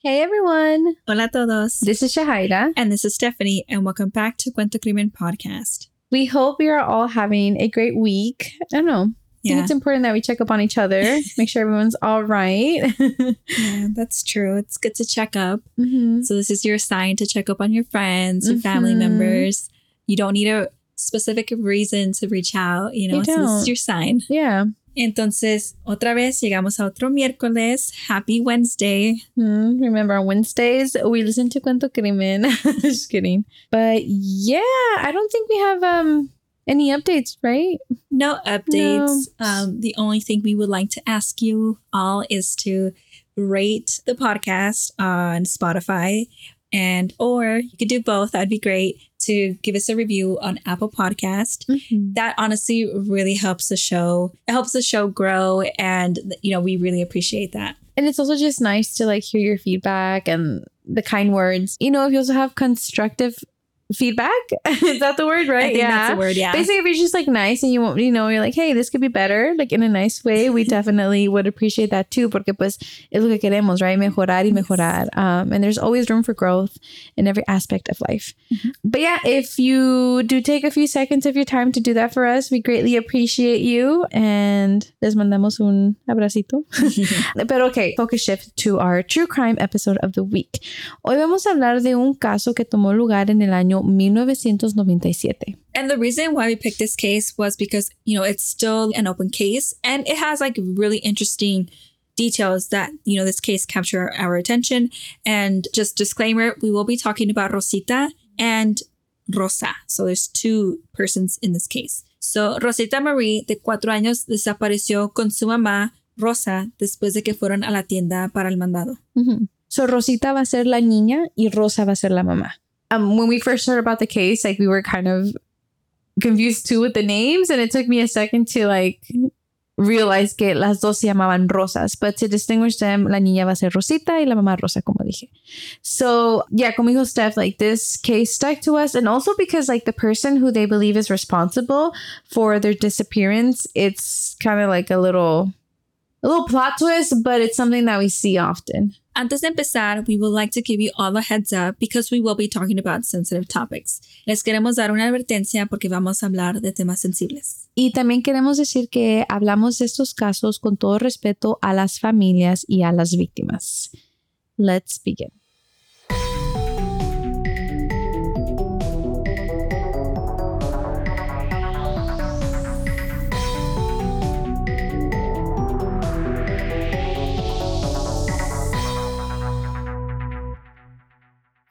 Hey everyone. Hola a todos. This is Shahaira. And this is Stephanie, and welcome back to Cuento Crimen Podcast. We hope we are all having a great week. I don't know. I Yeah. think it's important that we check up on each other, make sure everyone's all right. yeah, that's true. It's good to check up. Mhm. So, this is your sign to check up on your friends, your family Mhm. members. You don't need a specific reason to reach out, you know, You so this is your sign. Yeah. Entonces, otra vez llegamos a otro miércoles. Happy Wednesday. Hmm, Remember on Wednesdays we listen to Cuento Crimen. Just kidding. But yeah, I don't think we have um any updates, right? No updates. Um, the only thing we would like to ask you all is to rate the podcast on Spotify and or you could do both. That'd be great to give us a review on Apple Podcast. Mm-hmm. That honestly really helps the show. It helps the show grow and you know, we really appreciate that. And it's also just nice to like hear your feedback and the kind words. You know, if you also have constructive feedback, is that the word, right? I think that's the word, yeah. Basically, if you're just like nice and you want, you know, you're like, hey, this could be better, like in a nice way, we definitely would appreciate that too, porque pues es lo que queremos, right? Mejorar y mejorar. Um, and there's always room for growth in every aspect of life. Mm-hmm. But yeah, if you do take a few seconds of your time to do that for us, we greatly appreciate you and les mandamos un abracito. Pero okay, focus shift to our true crime episode of the week. Hoy vamos a hablar de un caso que tomó lugar en el año 1997. And the reason why we picked this case was because, you know, it's still an open case and it has like really interesting details that, you know, this case capture our attention. And just disclaimer, we will be talking about Rosita and Rosa. So there's two persons in this case. So Rosita Marie, de cuatro años, desapareció con su mamá, Rosa, después de que fueron a la tienda para el mandado. So Rosita va a ser la niña y Rosa va a ser la mamá. Um, when we first heard about the case, like we were kind of confused too with the names, and it took me a second to like realize que las dos se llamaban Rosas, but to distinguish them, la niña va a ser Rosita y la mamá Rosa, como dije. So yeah, como dijo Steph, like this case stuck to us, and also because like the person who they believe is responsible for their disappearance, it's kind of like a little, a little plot twist, but it's something that we see often. Antes de empezar, we would like to give you all a heads up because we will be talking about sensitive topics. Les queremos dar una advertencia porque vamos a hablar de temas sensibles. Y también queremos decir que hablamos de estos casos con todo respeto a las familias y a las víctimas. Let's begin.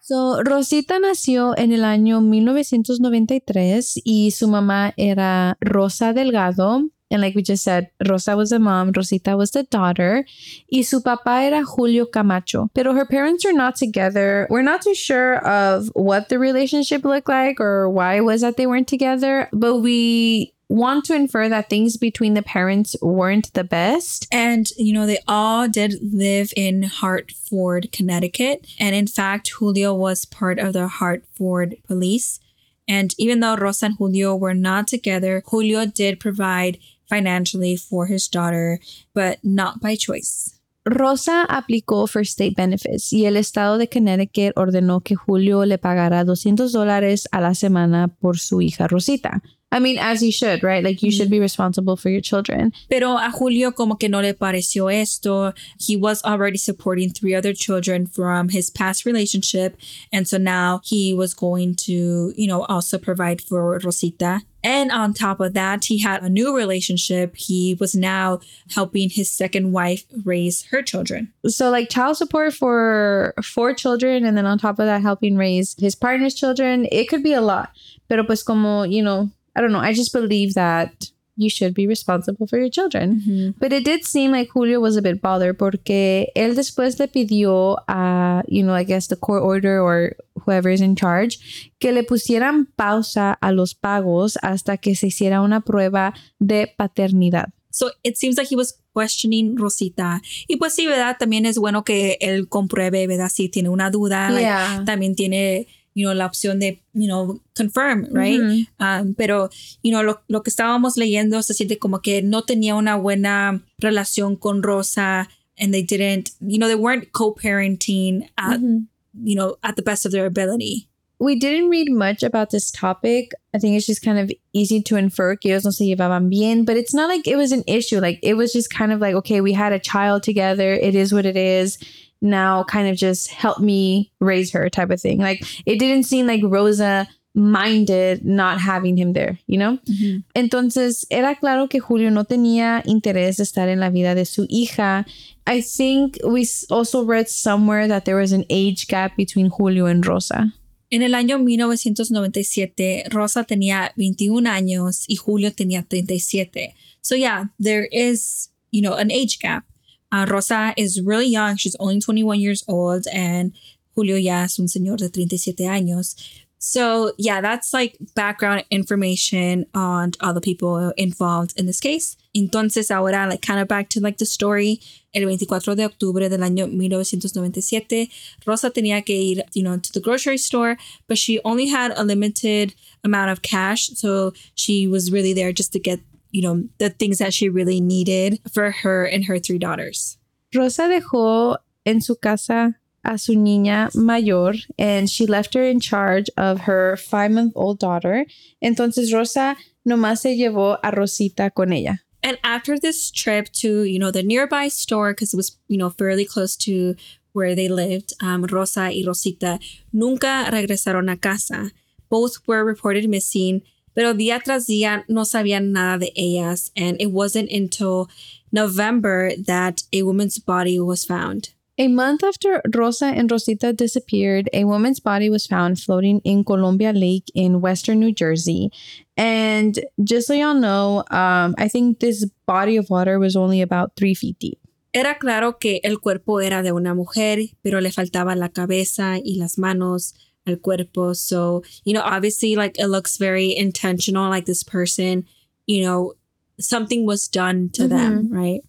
So, Rosita nació en el año 1993 y su mamá era Rosa Delgado. And like we just said, Rosa was the mom, Rosita was the daughter. Y su papá era Julio Camacho. Pero her parents are not together. We're not too sure of what the relationship looked like or why it was that they weren't together. But we want to infer that things between the parents weren't the best. And, you know, they all did live in Hartford, Connecticut. And in fact, Julio was part of the Hartford police. And even though Rosa and Julio were not together, Julio did provide financially for his daughter, but not by choice. Rosa aplicó for state benefits y el estado de Connecticut ordenó que Julio le pagara 200 dólares a la semana por su hija Rosita. I mean, as you should, right? Like you should mm. be responsible for your children. Pero a Julio como que no le pareció esto. He was already supporting three other children from his past relationship. And so now he was going to, you know, also provide for Rosita. And on top of that, he had a new relationship. He was now helping his second wife raise her children. So like child support for four children and then on top of that helping raise his partner's children, it could be a lot. Pero pues como, you know, I don't know, I just believe that you should be responsible for your children. But it did seem like Julio was a bit bothered porque él después le pidió a, you know, I guess the court order or whoever is in charge, que le pusieran pausa a los pagos hasta que se hiciera una prueba de paternidad. So it seems like he was questioning Rosita. Y pues sí, ¿verdad? También es bueno que él compruebe, ¿verdad? Si tiene una duda. like, también tiene, you know, la opción de, you know, confirm, right? Mhm. Um, pero, you know, lo, lo que estábamos leyendo se siente como que no tenía una buena relación con Rosa and they didn't, you know, they weren't co-parenting at, Mhm. you know, at the best of their ability. We didn't read much about this topic. I think it's just kind of easy to infer que ellos no se llevaban bien, but it's not like it was an issue. Like it was just kind of like, okay, we had a child together. It is what it is. Now kind of just help me raise her type of thing. Like it didn't seem like Rosa minded not having him there, you know? Mm-hmm. Entonces, era claro que Julio no tenía interés de estar en la vida de su hija. I think we also read somewhere that there was an age gap between Julio and Rosa. En el año 1997, Rosa tenía 21 años y Julio tenía 37. So yeah, there is, you know, an age gap. Uh, Rosa is really young. She's only 21 years old and Julio ya es un señor de 37 años. So yeah, that's like background information on all the people involved in this case. Entonces ahora, like kind of back to like the story, el 24 de octubre del año 1997, Rosa tenía que ir, you know, to the grocery store, but she only had a limited amount of cash. So she was really there just to get, you know, the things that she really needed for her and her three daughters. Rosa dejó en su casa a su niña mayor and she left her in charge of her five month old daughter. Entonces Rosa nomás se llevó a Rosita con ella. And after this trip to, you know, the nearby store, because it was, you know, fairly close to where they lived, um, Rosa y Rosita nunca regresaron a casa. Both were reported missing, pero día tras día no sabían nada de ellas. And it wasn't until November that a woman's body was found. A month after Rosa and Rosita disappeared, a woman's body was found floating in Columbia Lake in western New Jersey. And just so y'all know, um, I think this body of water was only about three feet deep. Era claro que el cuerpo era de una mujer, pero le faltaba la cabeza y las manos al cuerpo. So, you know, obviously, like it looks very intentional, like this person, you know, something was done to them, right?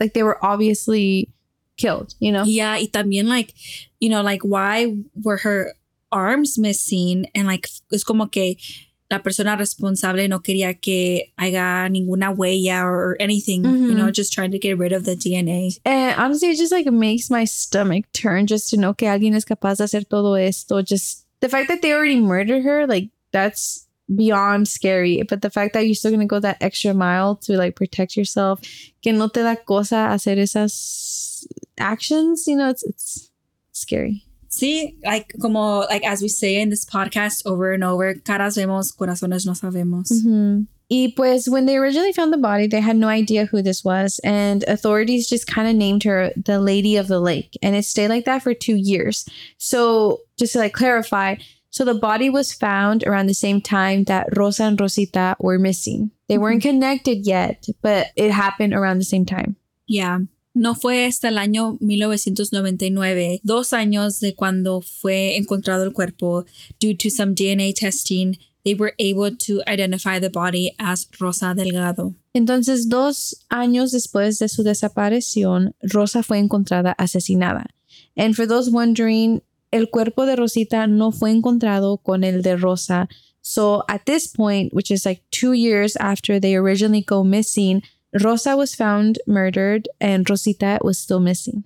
Like they were obviously killed, you know? Yeah, y también, like, you know, like, why were her arms missing? And, like, it's como que la persona responsable no quería que haya ninguna huella or anything, you Mhm. know, just trying to get rid of the DNA. And honestly, it just like makes my stomach turn just to know que alguien es capaz de hacer todo esto. Just the fact that they already murdered her, like that's beyond scary. But the fact that you're still gonna go that extra mile to like protect yourself, que no te da cosa hacer esas actions, you know, it's it's scary. See, like como like as we say in this podcast over and over, caras vemos, corazones no sabemos. Mhm. Y pues when they originally found the body, they had no idea who this was, and authorities just kind of named her the Lady of the Lake, and it stayed like that for two years. So just to like clarify, so the body was found around the same time that Rosa and Rosita were missing. They weren't mm-hmm. connected yet, but it happened around the same time. Yeah. No fue hasta el año 1999, dos años de cuando fue encontrado el cuerpo, due to some DNA testing, they were able to identify the body as Rosa Delgado. Entonces, dos años después de su desaparición, Rosa fue encontrada asesinada. And for those wondering, el cuerpo de Rosita no fue encontrado con el de Rosa. So at this point, which is like two years after they originally go missing, Rosa was found murdered and Rosita was still missing.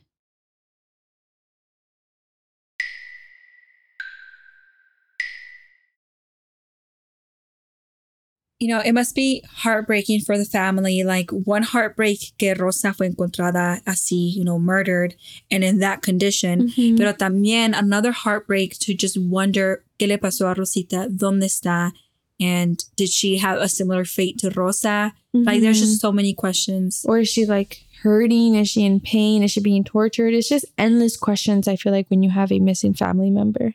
You know, it must be heartbreaking for the family. Like one heartbreak que Rosa fue encontrada así, you know, murdered and in that condition. Mm-hmm. Pero también another heartbreak to just wonder qué le pasó a Rosita, dónde está, and did she have a similar fate to Rosa? Like there's just mm-hmm. so many questions. or is she like hurting? Is she in pain? Is she being tortured? It's just endless questions, I feel like, when you have a missing family member.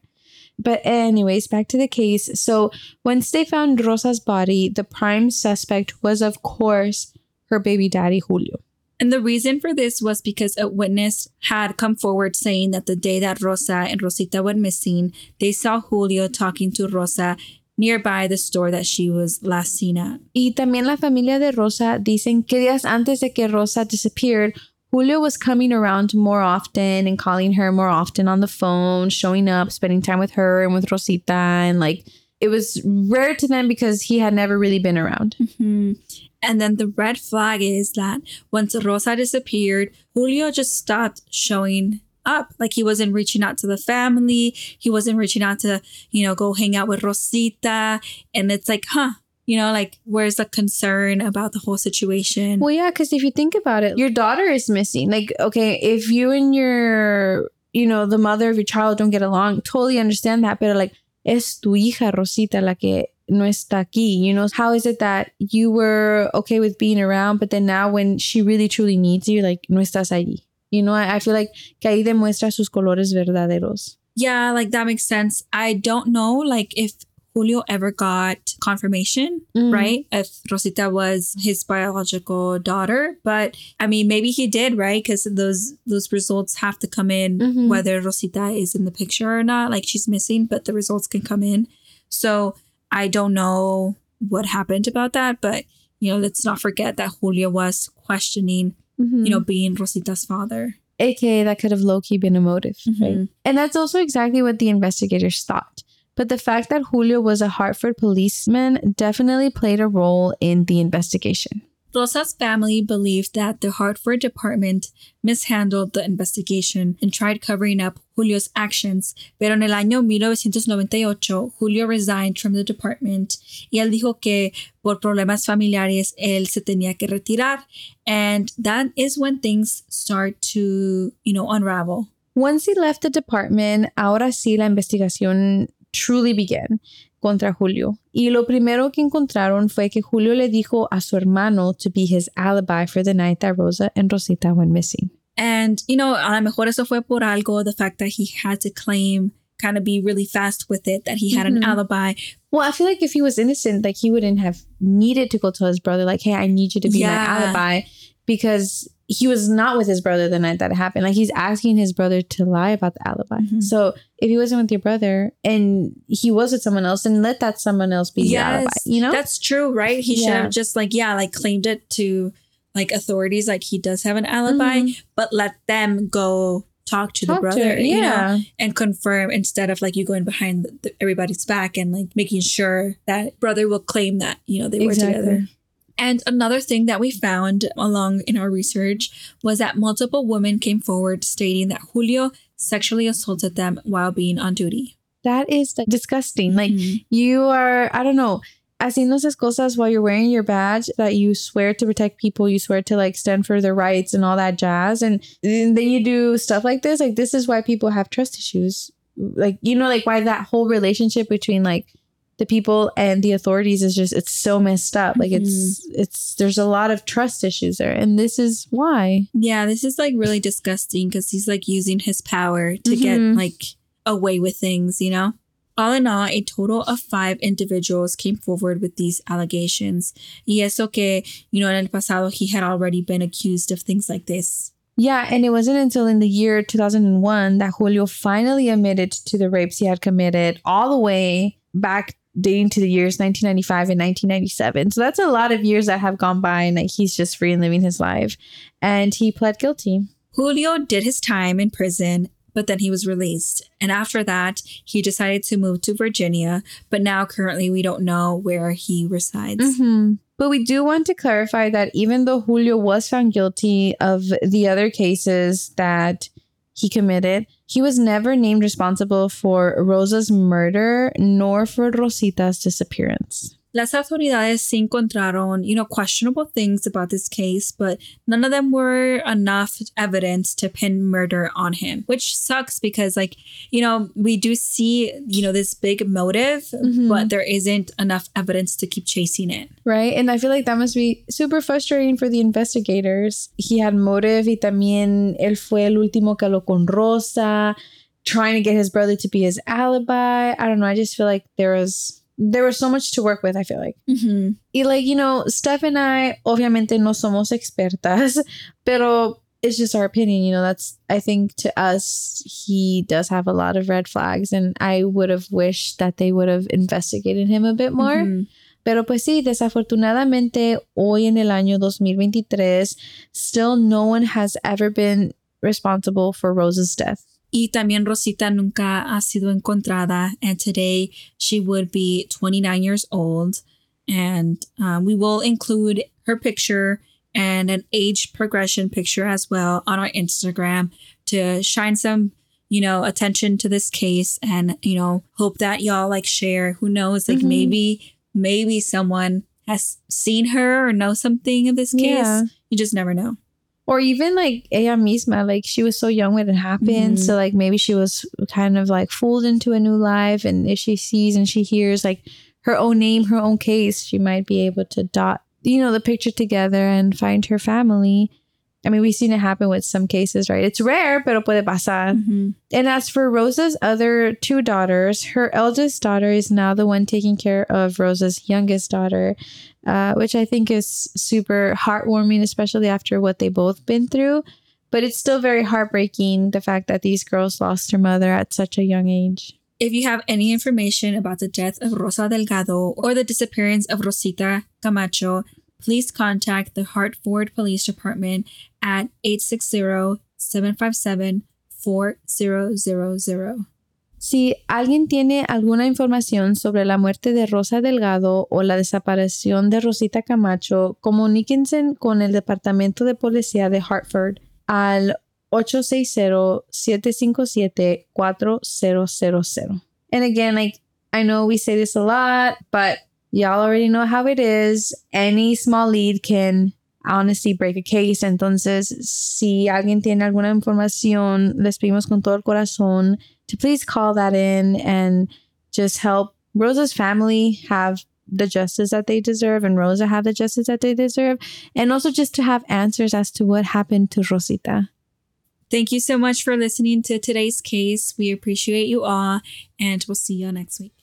But, anyways, back to the case. So, once they found Rosa's body, the prime suspect was, of course, her baby daddy, Julio. And the reason for this was because a witness had come forward saying that the day that Rosa and Rosita went missing, they saw Julio talking to Rosa nearby the store that she was last seen at. Y también la familia de Rosa dicen que días antes de que Rosa disappeared, Julio was coming around more often and calling her more often on the phone, showing up, spending time with her and with Rosita. And like, it was rare to them because he had never really been around. Hmm. And then the red flag is that once Rosa disappeared, Julio just stopped showing up. Like he wasn't reaching out to the family. He wasn't reaching out to, you know, go hang out with Rosita. And it's like, huh, you know, like where's the concern about the whole situation? Well, yeah, because if you think about it, your daughter is missing. Like, okay, if you and your, you know, the mother of your child don't get along, totally understand that. But like, es tu hija Rosita la que no está aquí. You know, how is it that you were okay with being around, but then now when she really truly needs you, like, no estás allí? You know, I, I feel like que ahí demuestra sus colores verdaderos. Yeah, like that makes sense. I don't know, like if Julio ever got confirmation, Mm. right? If Rosita was his biological daughter, but I mean, maybe he did, right? Because those those results have to come in Mhm. whether Rosita is in the picture or not. Like she's missing, but the results can come in. So I don't know what happened about that, but you know, let's not forget that Julio was questioning, Mhm. you know, being Rosita's father. AKA, that could have low key been a motive, right? Mhm. And that's also exactly what the investigators thought. But the fact that Julio was a Hartford policeman definitely played a role in the investigation. Rosa's family believed that the Hartford department mishandled the investigation and tried covering up Julio's actions, pero en el año 1998 Julio resigned from the department y él dijo que por problemas familiares él se tenía que retirar and that is when things start to, you know, unravel. Once he left the department, ahora sí la investigación truly began contra Julio. Y lo primero que encontraron fue que Julio le dijo a su hermano to be his alibi for the night that Rosa and Rosita went missing. And, you know, a lo mejor eso fue por algo, the fact that he had to claim, kind of be really fast with it, that he had an Mhm. alibi. Well, I feel like if he was innocent, like he wouldn't have needed to go tell his brother, like, hey, I need you to be Yeah. my alibi because he was not with his brother the night that it happened. Like he's asking his brother to lie about the alibi. Mhm. So if he wasn't with your brother and he was with someone else, then let that someone else be your alibi. You know? That's true, right? He should have just like, yeah, like claimed it to like authorities, like he does have an alibi, Mhm. but let them go talk to Talk the brother, to- you know, yeah. and confirm instead of like you going behind the, the, everybody's back and like making sure that brother will claim that, you know, they were together. And another thing that we found along in our research was that multiple women came forward stating that Julio sexually assaulted them while being on duty. That is disgusting. Like Mhm. you are, I don't know, haciendo esas cosas while you're wearing your badge that you swear to protect people, you swear to like stand for their rights and all that jazz. And, and then you do stuff like this. Like this is why people have trust issues. Like, you know, like why that whole relationship between like the people and the authorities is just it's so messed up. Like it's it's there's a lot of trust issues there. And this is why. Yeah, this is like really disgusting because he's like using his power to get Mhm. like away with things, you know? All in all, a total of five individuals came forward with these allegations. Y eso que, you know, en el pasado, he had already been accused of things like this. Yeah, and it wasn't until in the year 2001 that Julio finally admitted to the rapes he had committed, all the way back dating to the years 1995 and 1997. So that's a lot of years that have gone by, and like he's just free and living his life. And he pled guilty. Julio did his time in prison, but then he was released. And after that, he decided to move to Virginia, but now currently we don't know where he resides. Mhm. But we do want to clarify that even though Julio was found guilty of the other cases that he committed, he was never named responsible for Rosa's murder nor for Rosita's disappearance. Las autoridades encontraron, you know, questionable things about this case, but none of them were enough evidence to pin murder on him, which sucks because, like, you know, we do see, you know, this big motive, Mhm. but there isn't enough evidence to keep chasing it. Right? And I feel like that must be super frustrating for the investigators. He had motive y también él fue el último que lo con Rosa, trying to get his brother to be his alibi. I don't know. I just feel like there was there was so much to work with, I feel like. Mm-hmm. Y like, you know, Steph and I obviamente no somos expertas, pero it's just our opinion, you know, that's I think to us he does have a lot of red flags and I would have wished that they would have investigated him a bit more. Mhm. Pero pues sí, desafortunadamente hoy en el año 2023 still no one has ever been responsible for Rose's death. Y también Rosita nunca ha sido encontrada, and today she would be 29 years old. And um, we will include her picture and an age progression picture as well on our Instagram to shine some, you know, attention to this case and, you know, hope that y'all like share. Who knows? Like Mhm. maybe, maybe someone has seen her or know something of this case. Yeah. You just never know. Or even like ella misma, like she was so young when it happened. Mhm. So like maybe she was kind of like fooled into a new life. And if she sees and she hears like her own name, her own case, she might be able to dot, you know, the picture together and find her family. I mean, we've seen it happen with some cases, right? It's rare, pero puede pasar. Mhm. And as for Rosa's other two daughters, her eldest daughter is now the one taking care of Rosa's youngest daughter, uh, which I think is super heartwarming, especially after what they both been through. But it's still very heartbreaking the fact that these girls lost their mother at such a young age. If you have any information about the death of Rosa Delgado or the disappearance of Rosita Camacho, please contact the Hartford Police Department at 860-757-4000. Si alguien tiene alguna información sobre la muerte de Rosa Delgado o la desaparición de Rosita Camacho, comuníquense con el Departamento de Policía de Hartford al 860-757-4000. And again, like I know we say this a lot, but y'all already know how it is. Any small lead can honestly break a case. Entonces, si alguien tiene alguna información, les pedimos con todo el corazón to please call that in and just help Rosa's family have the justice that they deserve and Rosa have the justice that they deserve. And also just to have answers as to what happened to Rosita. Thank you so much for listening to today's case. We appreciate you all, and we'll see you all next week.